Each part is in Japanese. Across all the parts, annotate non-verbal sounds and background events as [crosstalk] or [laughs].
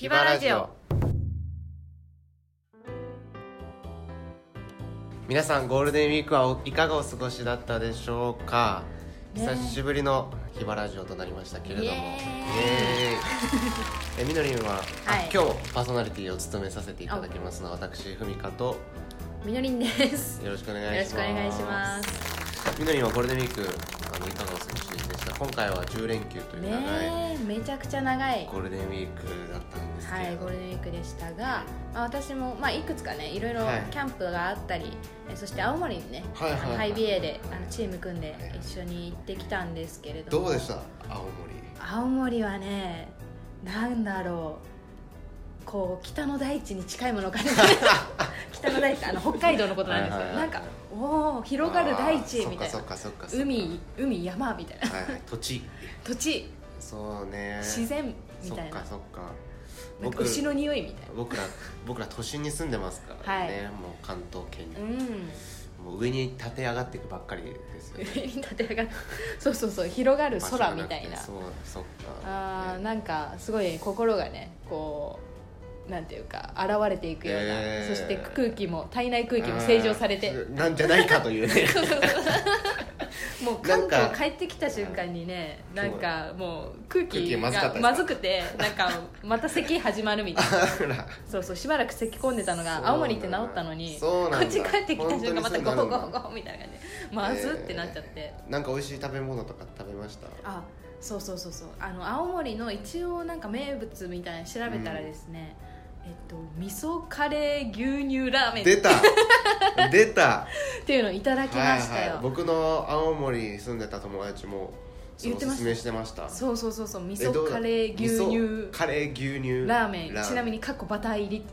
ヒバラジオ。皆さんゴールデンウィークはいかがお過ごしだったでしょうか、ね。久しぶりのヒバラジオとなりましたけれども。えみのりんは、あはい。今日パーソナリティを務めさせていただきますのは私ふみかと。みのりんです。よろしくお願よろしいします。くお願いします。みのりんはゴールデンウィークあのいかがお過ごしでした。今回は10連休という長いねえめちゃくちゃ長い。ゴールデンウィークだったんですけれど。はいゴールデンウィークでしたが、まあ、私も、まあ、いくつかねいろいろはい。キャンプがあったり、えそして青森にね、はいはいはい。ハイビエであのチーム組んで一緒に行ってきたんですけれども。どうでした？青森。青森はねなんだろう。こう北の大地に近いものを感 [laughs] 北の大地あの北海道のことなんですけど、なんかおお広がる大地みたいな。海海山みたいな。はいはい。土地。土地。そうね。自然みたいな。そっかそっか。牛の匂いみたい僕ら僕ら都心に住んでますからね、はい。もう関東圏に、なうん。もう上に立て上がっていくばっかりですよね。上に立て上がそうそうそう広がる空みたいな。そうそっか。ねあーなんかすごい心がねこうなんていうか現れていくような、えー。そして空気も体内空気も正常されて。なんじゃないかというね。[laughs] [laughs] もう関東帰ってきた瞬間にねなんかもう空空気がまずくてなんかまた咳始まるみたいな。[laughs] そうそうしばらく咳込んでたのが青森って治ったのにこっち帰ってきた瞬間またゴホゴホゴホみたいな感じ。でまずってなっちゃって、えー。なんか美味しい食べ物とか食べました？あそうそうそうそう。あの青森の一応なんか名物みたいなの調べたらですね、えっと味噌カレー牛乳ラーメン。っ出た。出た。[laughs] ていうのをいただきましたよ、僕の青森に住んでた友達もそ言ってましたうおすすめしてました。そうそうそうそう。味噌カレー牛乳カレー牛乳ラーメン。ちなみにかっこバター入り。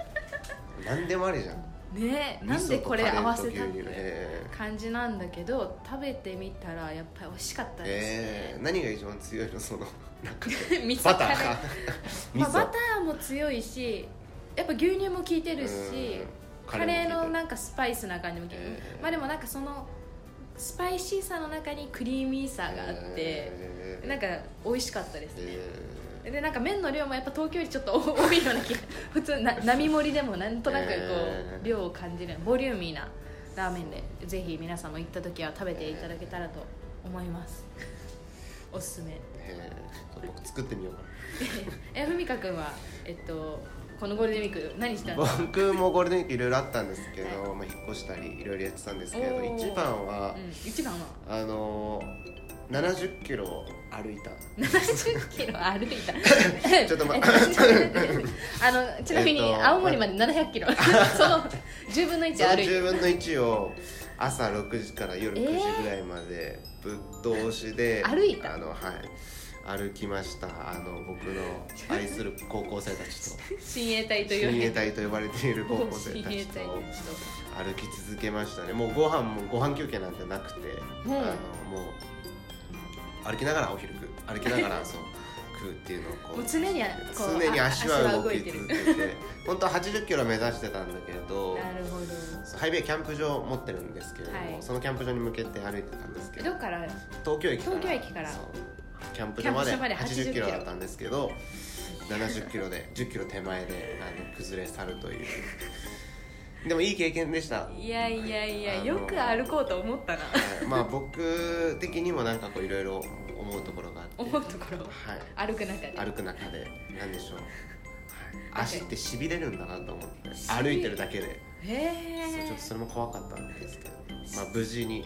[laughs] 何でもありじゃん。ねえなんでこれ合わせたってえ感じなんだけど食べてみたらやっぱり美味しかったーですえーね、何が一番強いの？その [laughs] バターまあ、噌バターも強いしやっぱ牛乳も効いてるしうん。カレーのなんかスパイスな感じも効いてる、えーまあでもなんかそのスパイシーさの中にクリーミーさがあって、えー。なんか美味しかったですね、えでなんか麺の量もやっぱ東京よりちょっと [laughs] 多いような気が普通な並盛りでもなんとなくこう、えー。量を感じるボリューミーなラーメンでぜひ皆さんも行った時は食べていただけたらと思います。おすすめ。ーえー。ちょっと僕作ってみようか [laughs] えふみかくんはえっとこのゴールデンウィーク何したなの僕もゴールデンウィークいろいろあったんですけど、はまあ、引っ越したりいろいろやってたんですけど一番は、うん、一番は？あのー、70キロ歩いた。70キロ歩いた？[laughs] ちょっとまえ [laughs] あのちなみにえっと青森まで700キロ。その10分の1その歩いて。10分の1を朝6時から夜9時ぐらいまでぶっ通しで、[laughs] 歩いた？あのはい。歩きました。あの僕の [laughs] 愛する高校生たちと。親衛隊と親衛隊と呼ばれている高校生たちと歩き続けましたね。もうご飯もご飯休憩なんてなくて、うん。あのもう歩きながらお昼歩きながら [laughs] そう食うっていうのをこう常にこう常に足は動き続けて本当は80キロ目指してたんだけどなるほど。ハイベイキャンプ場を持ってるんですけれども、はい。そのキャンプ場に向けて歩いてたんですけどから？東京駅から。東京駅から。キャンプ場までキャンプ場まで80 80キロだったんですけど70キロ。で10キロ手前であの崩れ去るという。でもいい経験でした。いやいやいやよく歩こうと思ったな。はい。まあ僕的にもなんかこういろいろ思うところがあって思うところはい。歩く中で。歩く中でなんでしょう、はい。足ってしびれるんだなと思って歩いてるだけで。へそうちょっえとそれも怖かったんですけど、まあ、無事に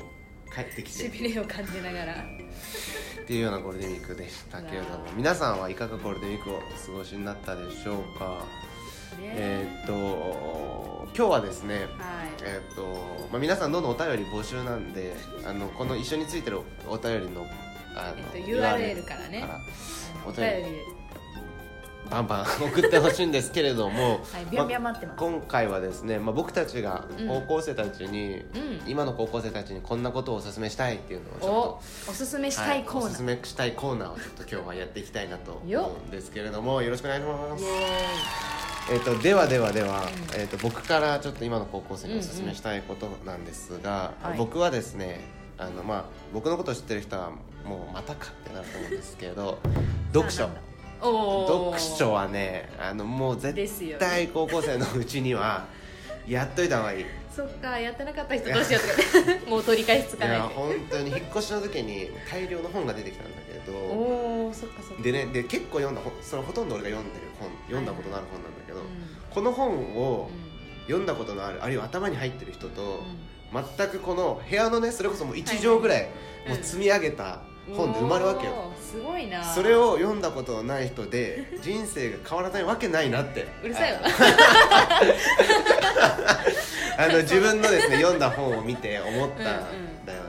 帰ってきて。しびれを感じながら。っていうようなゴールデンウィークでしたけれども皆さんはいかがゴールデンウィークをお過ごしになったでしょうか。えーっと今日はですねはい。えーっと、まあ、皆さんどんどんお便り募集なんであのこの一緒についてるお便りのあの、えっと URL からね。から。おお便り。バンバン [laughs] 送ってほしいんですけれども、ます。今回はですね、まあ、僕たちがうん。高校生たちに、うん。今の高校生たちにこんなことをお勧めしたいっていうのをちょっおおすすめとしたいコーナー、はおすすめしたいコーナーをちょっと今日はやっていきたいなとよ思うんですけれども。よろしくお願いします。えー、とではではでは、うんえー、と僕からちょっと今の高校生にお勧めしたいことなんですが、うんうん。はい。僕はですねあの、まあ、僕のことを知ってる人はもうまたかってなると思うんですけど [laughs] 読書。読書はねあのもう絶対高校生のうちにはやっといた方がいい。いそっかやってなかった人どうしようとか [laughs] もう取り返しつかない。や本当に引っ越しの時に大量の本が出てきたんだけどおおそっかそっか。でねで結構読んだ本それほとんど俺が読んでる本読んだことのある本なんだけど、うこの本をん。読んだことのあるあるいは頭に入ってる人と、うん全くこの部屋のねそれこそもう1畳ぐらいいもう積み上げた本で埋まるわけよ、すごいな。それを読んだことのない人で人生が変わらないわけないなって。うるさいわ。[laughs] あの自分のですね読んだ本を見て思ったんだよ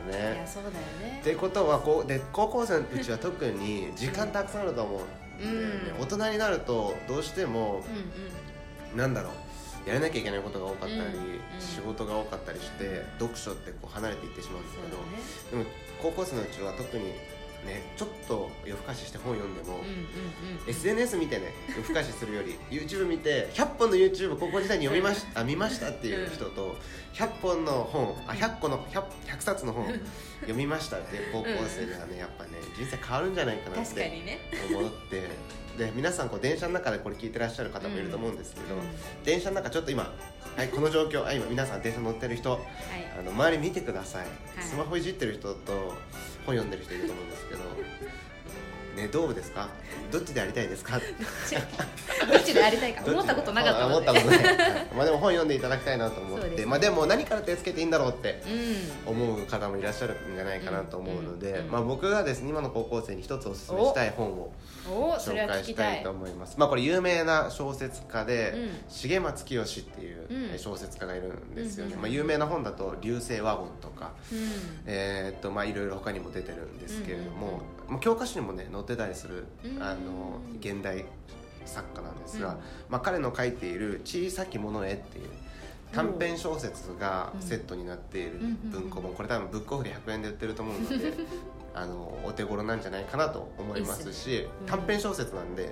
いねうだよね。ってことはこうで高校生のうちは特に時間たくさんあると思ううん。大人になるとどうしてもうん。なんだろうやらなきゃいけないことが多かったり、うんうん。仕事が多かったりして読書ってこう離れていってしまうんですけど、だね。でも高校生のうちは特にねちょっと夜更かしして本読んでも、SNS 見てね夜更かしするより [laughs] YouTube 見て100本の YouTube 高校時代に読みましあ見ましたっていう人と100本の本あ100個の 100, 100冊の本読みましたっていう高校生ではねやっぱね人生変わるんじゃないかなって [laughs] ね。思ってで皆さんこう電車の中でこれ聞いてらっしゃる方もいると思うんですけど、うん。電車の中ちょっと今はいこの状況あ今皆さん電車乗ってる人はい。あの周り見てください、はい。スマホいじってる人と本読んでる人いると思うんですけど [laughs] ねどうですか？どっちでやりたいですか？どっち？でやりたいか？思ったことなかった思ったことない。は [laughs] いまあでも本読んでいただきたいなと思って、まあでも何から手つけていいんだろうってうん。思う方もいらっしゃるんじゃないかなと思うので、まあ、僕がですね今の高校生に一つおすすめしたい本を紹介したたいと思います。まあこれ有名な小説家で、うん。重松清っていう小説家がいるんですよね、まあ、有名な本だと「流星ワゴン」とか。うん。えーっとまあいろいろ他にも出てるんですけれども、まあ、教科書にもね載ってたりする、うん。あの現代作家なんですが、うん。まあ、彼の書いている「小さきものへ」っていう短編小説がうん。セットになっているうん文庫本。これ多分ブックオフで100円で売ってると思うので [laughs] あのお手頃なんじゃないかなと思いますし短編小説なんで、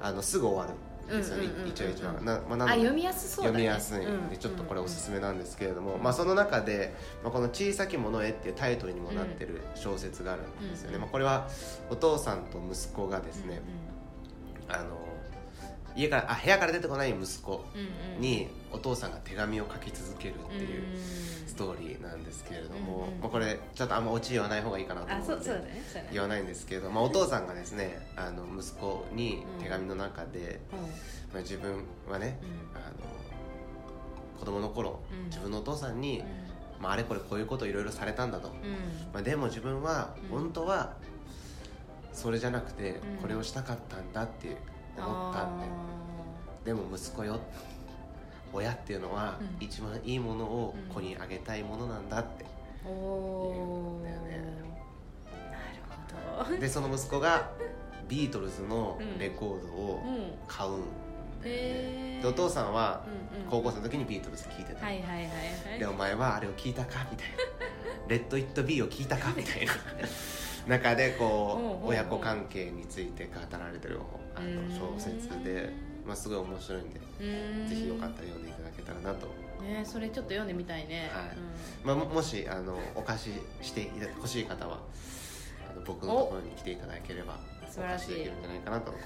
あのすぐ終わる。んですよね、うんうんうんうん。一話一話がな、まあ、うんな読みやすそうだね。読みやすいんで、うん。ちょっとこれおすすめなんですけれども、うんまあ、その中で、まあ、この「小さきものへ」っていうタイトルにもなってる小説があるんですよね、うんまあ、これはお父さんと息子がですね、あの家からあ部屋から出てこない息子うんうんうん。にお父さんが手紙を書き続けるっていううん。ストーリーなんですけれども、まあ、これちょっとあんまオチ言わない方がいいかなと思のであそううそうだねそうだね言わないんですけれど、まあ、お父さんがですねあの息子に手紙の中で、うん。まあ、自分はねうん。あの子供の頃、うん。自分のお父さんに、まあ、あれこれこういうこといろいろされたんだと、うん。まあ、でも自分はうん。本当はそれじゃなくてうん。これをしたかったんだって思ったって、でも息子よ親っていうのはうん。一番いいものをうん子にあげたいものなんだって、言うんだよね。なるほど。でその息子がビートルズのレコードをうん買うんだよね、でお父さんは高校生の時にビートルズ聴いてた、はいはいはいはい。でお前はあれを聞いたかみたいな「[laughs] レッド・イット・ビー」を聞いたかみたいな。[laughs] 中でこおう親子関係について語られてるあのうん。小説で、まあ、すごい面白いんでぜひよかったら読んでいただけたらなと、ねそれちょっと読んでみたいね。はい。まあ、ももしあのお貸ししてほしい方はあの僕のところに来ていただければ素晴らしい。お貸しできるんじゃないかなと思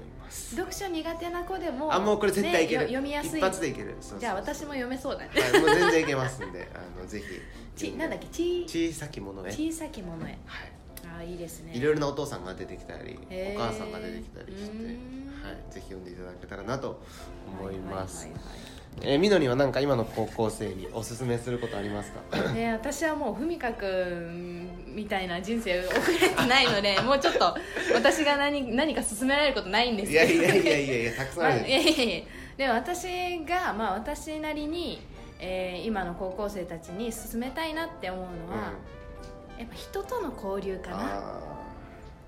います。読書苦手な子でもあもうこれ絶対いける、ねよ読みやすい。一発でいける。じゃあ私も読めそうだね。はい、もう全然いけますんであのぜひ。[laughs] ちなんだっけ？ち小さきものへ。小さきものへ。はい。あーいいですね。いろいろなお父さんが出てきたりお母さんが出てきたりして、ぜひ読んでいただけたらなと思います。えーみのりは何か今の高校生におすすめすることありますか？はいね私はもうふみかくんみたいな人生を送れてないので [laughs] もうちょっと私が何何か勧められることないんですけど。いやいやいやいやいやたくさん [laughs] まあ、あるいやいやいや。でも私が、まあ、私なりに、えー今の高校生たちに勧めたいなって思うのは、やっぱ人との交流かな。あ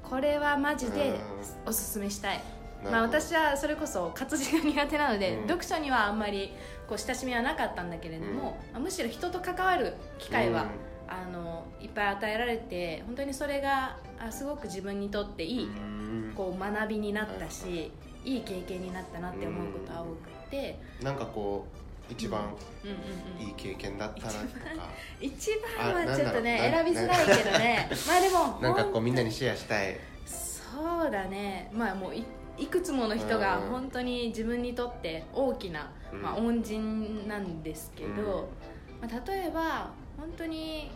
これはマジでうん。おすすめしたい、ーまあ、私はそれこそ活字が苦手なので、うん。読書にはあんまりこう親しみはなかったんだけれども、まあむしろ人と関わる機会は、あのいっぱい与えられて本当にそれがあすごく自分にとっていい、うん。こう学びになったし、いい経験になったなって思うことは多くて、なんかこう一番うん。うんうんいい経験だったなとか、一番はちょっとね選びづらいけどね。まあでもなんかこうみんなにシェアしたい。そうだね。まあもういいくつもの人がうん。本当に自分にとって大きな、うん。まあ、恩人なんですけど、まあ、例えば本当に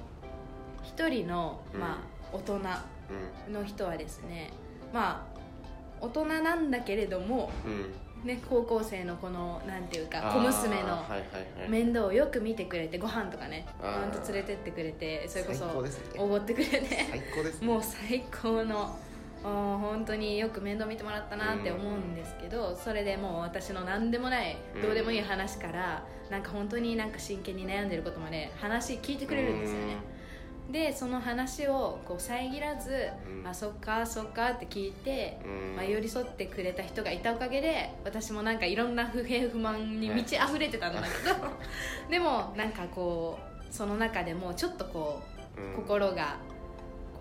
一人の、うん。まあ、大人うの人はですねまあ大人なんだけれども、ね、高校生のこのなんていうか小娘の面倒をよく見てくれてご飯とかねあー。ほんと連れてってくれてそれこそおごってくれて最高ですね。もう最高の本当によく面倒見てもらったなって思うんですけど、それでもう私の何でもないうん。どうでもいい話から、なんか本当になんか真剣に悩んでることまで話聞いてくれるんですよね、でその話をこう遮らず、うん。あそっかそっかって聞いて、うん。まあ、寄り添ってくれた人がいたおかげで私もなんかいろんな不平不満に満ち溢れてたんだけど [laughs] でもなんかこうその中でもちょっとこううん。心が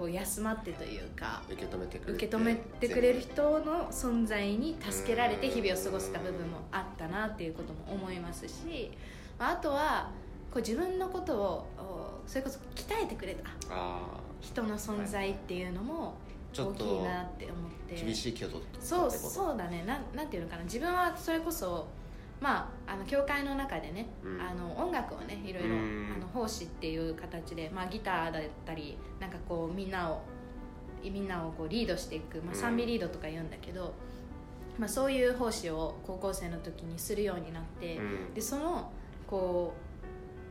こう休まってというか受け止めてくれ受け止めてくれる人の存在に助けられて日々を過ごせた部分もあったなっていうことも思いますしまああとはこう自分のことをおそれこそ鍛えてくれたあ人の存在っていうのもちょっと大きいなって思って。あ厳しいけどそうそうだね。なんなんていうのかな。自分はそれこそまああの教会の中でね、うん。あの音楽をねいろいろうん。あの奉仕っていう形で、まあ、ギターだったりなんかこうみんなをみんなをこうリードしていく、まあ、うん。賛美リードとか言うんだけど、まあ、そういう奉仕を高校生の時にするようになって、うん。でそのこ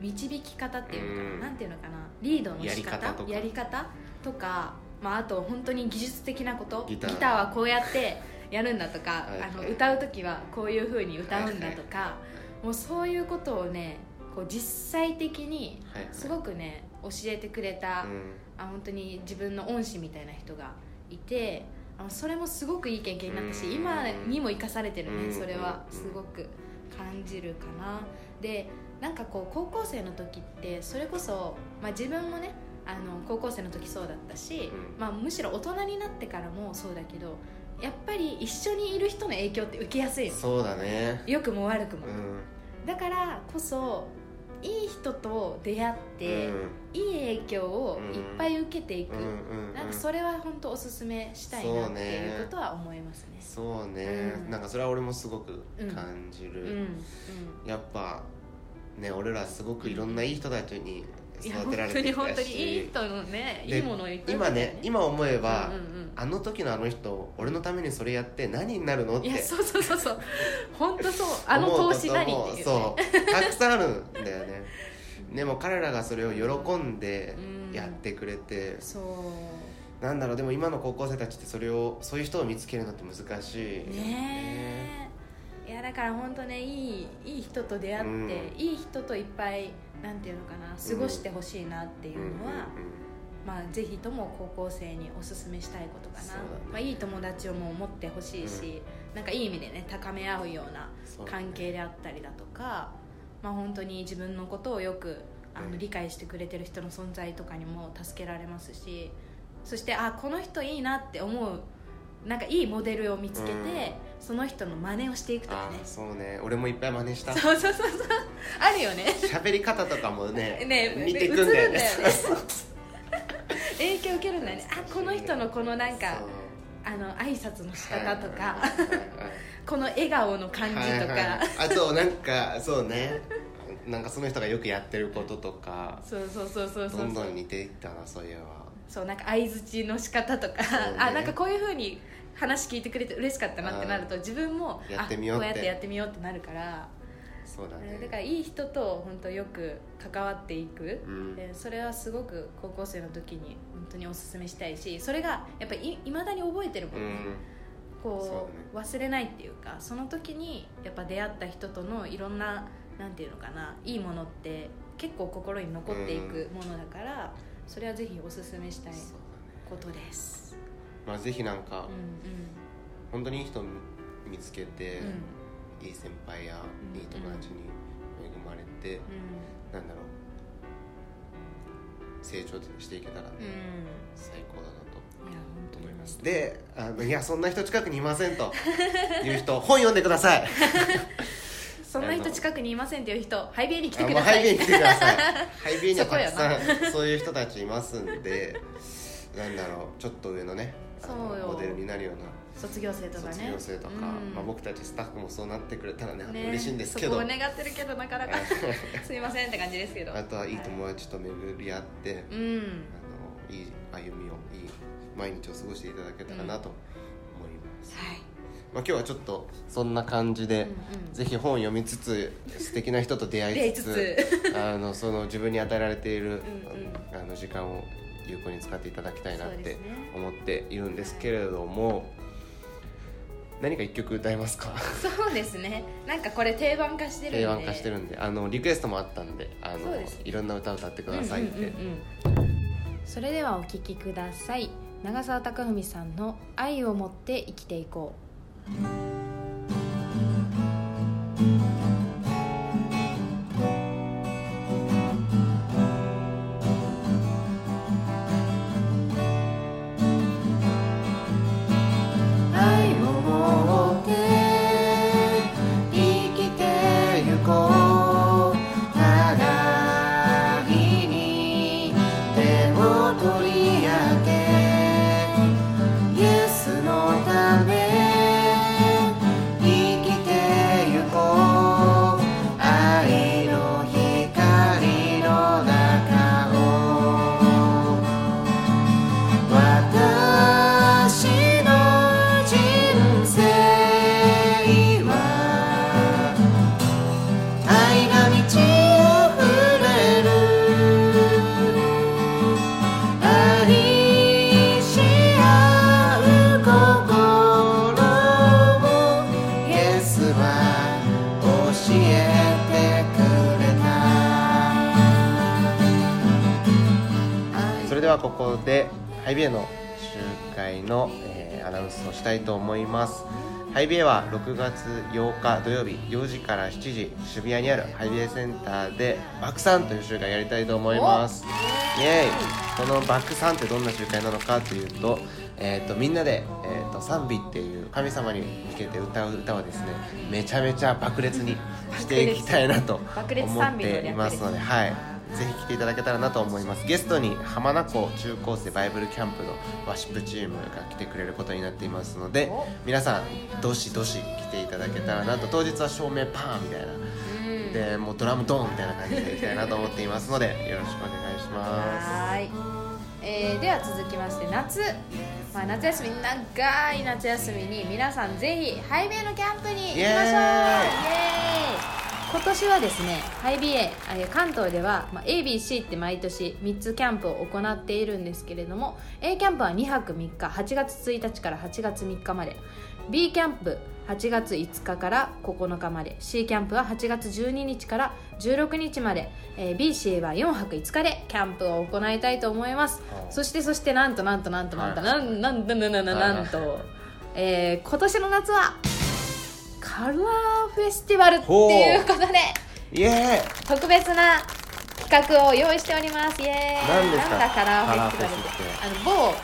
う導き方っていうのかな、うん。なんていうのかなリードの仕方やり方とか。やり方とか、まあ、あと本当に技術的なことギター。はこうやってやるんだとかあの歌う時はこういうふうに歌うんだとか、もうそういうことをねこう実際的にすごくね教えてくれた、うん。あ本当に自分の恩師みたいな人がいてあのそれもすごくいい経験になったしうん。今にも生かされてるうん。ねそれはすごく感じるかな。でなんかこう高校生の時ってそれこそ、まあ、自分もねあの高校生の時そうだったし、うん。まあ、むしろ大人になってからもそうだけどやっぱり一緒にいる人の影響って受けやすいの。そうだね。良くも悪くも、うん。だからこそいい人と出会って、いい影響をいっぱい受けていく、うんうんうん。なんかそれは本当おすすめしたいなっていうことは思いますね。そうね、うん。なんかそれは俺もすごく感じる、うん。うん。やっぱね俺らすごくいろんないい人たちに育てられ本当にてきたし。本当にいい人のねでいいものを言って今ね今思えば、うんうんうん。あの時のあの人俺のためにそれやって何になるのっていやそうそうそうそう。本当そう。[laughs] あの投資何？っていう、ね、そうたくさんあるんだよね。[laughs] でも彼らがそれを喜んでうん。やってくれて、そう。なんだろうでも今の高校生たちってそれをそういう人を見つけるのって難しいよねえいやだから本当ねいいいい人と出会って、うん。いい人といっぱいなんていうのかな過ごしてほしいなっていうのは、まあ、ぜひとも高校生におすすめしたいことかな、ね。まあ、いい友達をもう持ってほしいし、なんかいい意味でね高め合うような関係であったりだとか、まあ、本当に自分のことをよくあうん。の理解してくれてる人の存在とかにも助けられますしそしてあこの人いいなって思うなんかいいモデルを見つけて、うんその人の真似をしていくとかね。そうね。俺もいっぱい真似した。そうそうそうそう。あるよね。喋り方とかもねね見てくんだよね。影響受けるんだよね。あこの人のこのなんかあの挨拶の仕方とか、この笑顔の感じとか、はいはいはい。あとなんかそうね。なんかその人がよくやってることとか。そうそうそうそうどんどん似ていったなそういえば。そうなんか相づちの仕方とか、ね。あなんかこういうふうに話聞いてくれて嬉しかったなってなると自分もやってみようこうやってやってみようってなるからそうだね。だからいい人と本当よく関わっていく、うん。でそれはすごく高校生の時に本当におすすめしたいしそれがやっぱりいまだに覚えてるもね、うん。んこう忘れないっていうかその時にやっぱ出会った人とのいろんななんていうのかないいものって結構心に残っていくものだから、それはぜひおすすめしたいことですまあぜひなんかうん本当にいい人見つけてうん。いい先輩やうん。いい友達に恵まれてうん。なんだろう成長していけたらねうん。うん最高だなと思います。であのいや [laughs] [laughs] そんな人近くにいませんという人本読んでください。そんな人近くにいませんっていう人ハイビエに来てください。ハイビエに来てください。[laughs] ハイビエにはたくさんそういう人たちいますんでなんだろうちょっと上のねモデルになるような。卒業生とかね。卒業生とか、うん。まあ、僕たちスタッフもそうなってくれたらねね。嬉しいんですけど。そこを願ってるけどなかなか [laughs] すいませんって感じですけど。あとはいい友達と巡り合って、うん。あのいい歩みをいい毎日を過ごしていただけたらなと思います、はい。まあ、今日はちょっとそんな感じで、うんうん。ぜひ本読みつつ素敵な人と出会いつつ。[laughs] あのその自分に与えられている、うんうん。あの時間を有効に使っていただきたいなって思っているんですけれども、何か一曲歌えますか？[laughs] そうですね。なんかこれ定番化してるんで。定番化してるんであのリクエストもあったんであのいろんな歌を歌ってくださいって、それではお聴きください。長澤貴文さんの「愛を持って生きていこう」はここでハイビエの集会の、えーアナウンスをしたいと思います。ハイビエは6月8日土曜日4時から7時渋谷にあるハイビエセンターでバクサンという集会やりたいと思います。イエーイ。このバクサンってどんな集会なのかというと,、えー、とみんなで、えー、と賛美っていう神様に向けて歌う歌をですねめちゃめちゃ爆裂にしていきたいなと思っていますのではいぜひ来ていただけたらなと思います。ゲストに浜名湖中高生バイブルキャンプのワシップチームが来てくれることになっていますのでお。皆さんどしどし来ていただけたらなと。当日は照明パーンみたいな。うん。でもうドラムドーンみたいな感じでいきたいなと思っていますのでよろしくお願いしまはーい、えーでは続きまして夏、まあ、夏休み長い夏休みに皆さんぜひハイビエのキャンプに行きましょう。イエーイ今年はですねハイビエえー関東では、まあ、ABC って毎年3つキャンプを行っているんですけれども A キャンプは2泊3日8月1日から8月3日まで B キャンプ8月5日から9日まで C キャンプは8月12日から16日まで、えー BC は4泊5日でキャンプを行いたいと思います。はあ。そしてそしてなんとなんとなんとなんとはい。なんなんなんなんなんなんなんと、えー今年の夏はカラーフェスティバルっていうことでイエ特別な企画を用意しております。イエーイ。何ですか？なんだカラーフェスティバルって。あの某う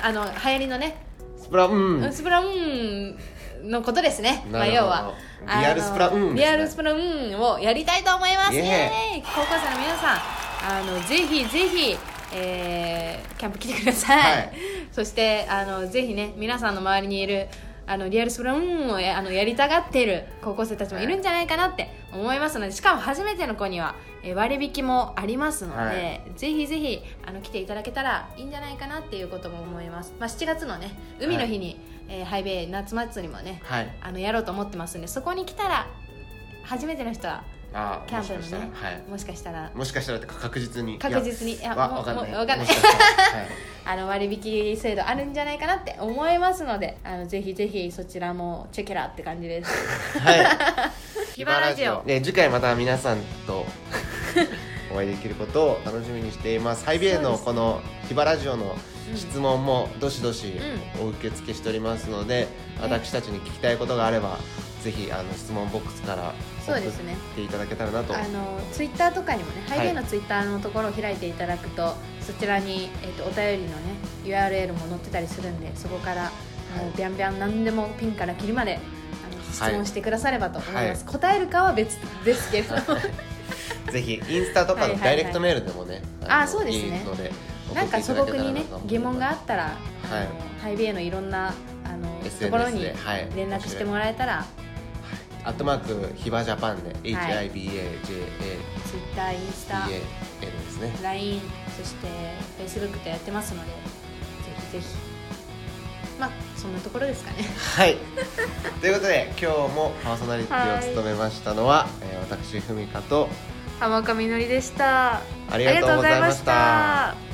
ーんあの流行りのね。スプラうん。スプラウーンのことですね、まあ、要は。リアルスプラウーンですね。リアルスプラウーンをやりたいと思います。イエーイ。高校生の皆さんあのぜひぜひ、えーキャンプ来てください、はい。そしてあのぜひね皆さんの周りにいるあのリアルスプランをやあのやりたがっている高校生たちもいるんじゃないかなって思いますのでしかも初めての子には、えー割引もありますので、はい。ぜひぜひあの来ていただけたらいいんじゃないかなっていうことも思います、まあ、7月のね海の日に、えーハイベイ夏祭りもねはい。あのやろうと思ってますんでそこに来たら初めての人はあーキャンプのもしかしたらねはい。もしかしたら。もしかしたらってか確実に？確実に。いいやい。かんない。かい。[laughs] あの割引制度あるんじゃないかなって思いますのであのぜひぜひそちらもチェケラって感じです。はい。ヒバラジオで次回また皆さんと [laughs] お会いできることを楽しみにしています。ハイビエのこのヒバラジオの質問もどしどしお受け付けしておりますので、私たちに聞きたいことがあればぜひあの質問ボックスから送っそうですねていただけたらなと。あのツイッターとかにもね、はい。ハイベイのツイッターのところを開いていただくとそちらに、えっとお便りのね URL も載ってたりするんでそこからもうビャンビャン何でもピンからキリまであの質問してくださればと思います、答えるかは別ですけれどもぜひインスタとかはいはいはい。のダイレクトメールでもねあのそうですね。いいのでなんか素朴にね疑問があっったら、はい。ハイベイのいろんなあのところに連絡してもらえたら、アットマークヒバジャパンで HIBAJAPAN ツイッターインスタ。ですね。LINE そして Facebook とやってますのでぜひぜひ。まあそんなところですかね。はい。ということで今日もパーソナリティを務めましたのは、えー私ふみかと浜上のりでした。ありがとうございました